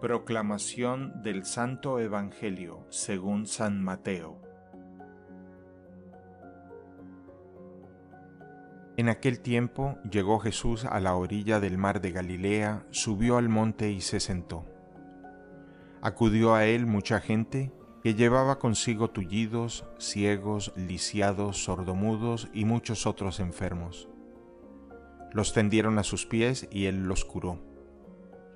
Proclamación del Santo Evangelio según San Mateo. En aquel tiempo llegó Jesús a la orilla del mar de Galilea, subió al monte y se sentó. Acudió a él mucha gente que llevaba consigo tullidos, ciegos, lisiados, sordomudos y muchos otros enfermos. Los tendieron a sus pies y él los curó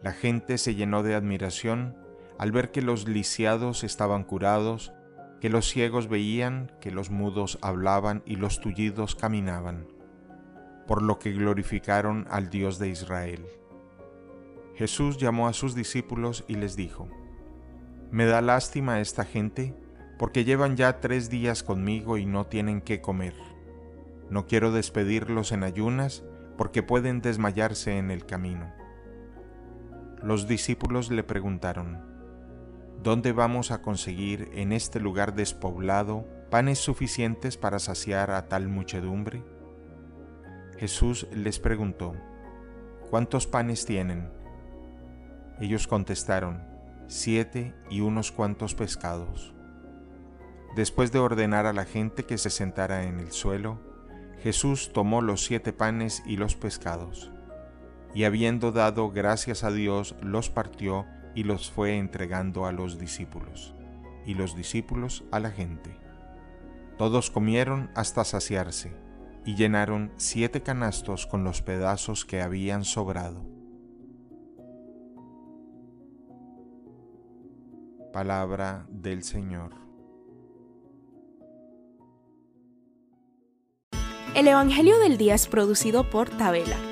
la gente se llenó de admiración al ver que los lisiados estaban curados, que los ciegos veían, que los mudos hablaban y los tullidos caminaban, por lo que glorificaron al Dios de Israel. Jesús llamó a sus discípulos y les dijo, Me da lástima esta gente, porque llevan ya tres días conmigo y no tienen qué comer. No quiero despedirlos en ayunas, porque pueden desmayarse en el camino. Los discípulos le preguntaron, ¿Dónde vamos a conseguir en este lugar despoblado panes suficientes para saciar a tal muchedumbre? Jesús les preguntó, ¿cuántos panes tienen? Ellos contestaron, siete y unos cuantos pescados. Después de ordenar a la gente que se sentara en el suelo, Jesús tomó los siete panes y los pescados y habiendo dado gracias a Dios, los partió y los fue entregando a los discípulos, y los discípulos a la gente. Todos comieron hasta saciarse, y llenaron siete canastos con los pedazos que habían sobrado. Palabra del Señor. El Evangelio del Día es producido por Tabela